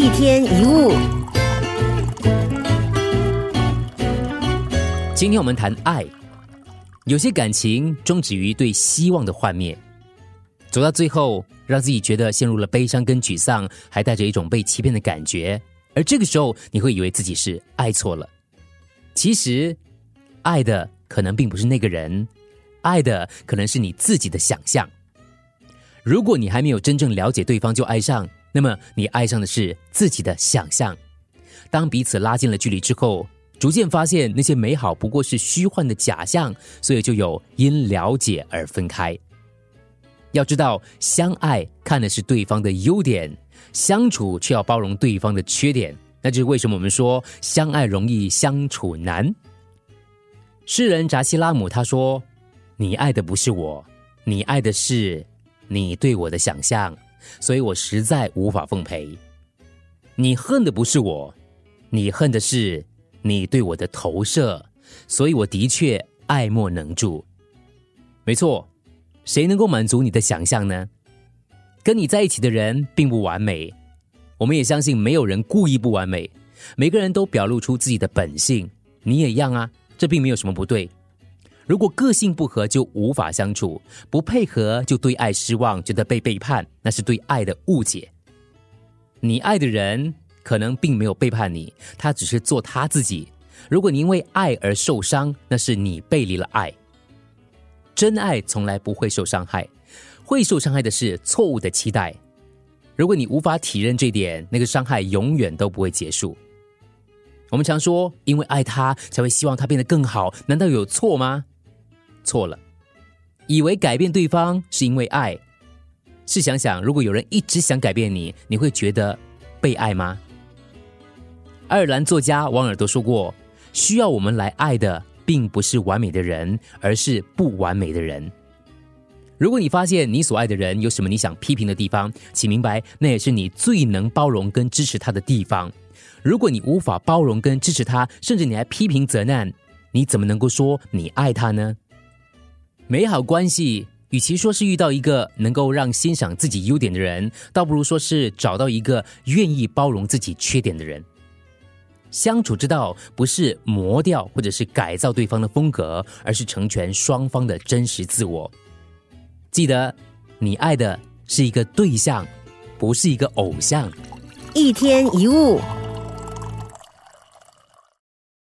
一天一物，今天我们谈爱，有些感情终止于对希望的幻灭，走到最后，让自己觉得陷入了悲伤跟沮丧，还带着一种被欺骗的感觉。而这个时候，你会以为自己是爱错了，其实爱的可能并不是那个人，爱的可能是你自己的想象。如果你还没有真正了解对方就爱上，那么你爱上的是自己的想象。当彼此拉近了距离之后，逐渐发现那些美好不过是虚幻的假象，所以就有因了解而分开。要知道，相爱看的是对方的优点，相处却要包容对方的缺点。那就是为什么我们说相爱容易相处难。诗人扎西拉姆他说：“你爱的不是我，你爱的是。”你对我的想象，所以我实在无法奉陪。你恨的不是我，你恨的是你对我的投射，所以我的确爱莫能助。没错，谁能够满足你的想象呢？跟你在一起的人并不完美，我们也相信没有人故意不完美，每个人都表露出自己的本性，你也一样啊，这并没有什么不对。如果个性不合就无法相处，不配合就对爱失望，觉得被背叛，那是对爱的误解。你爱的人可能并没有背叛你，他只是做他自己。如果你因为爱而受伤，那是你背离了爱。真爱从来不会受伤害，会受伤害的是错误的期待。如果你无法体认这点，那个伤害永远都不会结束。我们常说，因为爱他才会希望他变得更好，难道有错吗？错了，以为改变对方是因为爱，试想想，如果有人一直想改变你，你会觉得被爱吗？爱尔兰作家王尔德说过：“需要我们来爱的，并不是完美的人，而是不完美的人。”如果你发现你所爱的人有什么你想批评的地方，请明白，那也是你最能包容跟支持他的地方。如果你无法包容跟支持他，甚至你还批评责难，你怎么能够说你爱他呢？美好关系，与其说是遇到一个能够让欣赏自己优点的人，倒不如说是找到一个愿意包容自己缺点的人。相处之道不是磨掉或者是改造对方的风格，而是成全双方的真实自我。记得，你爱的是一个对象，不是一个偶像。一天一物。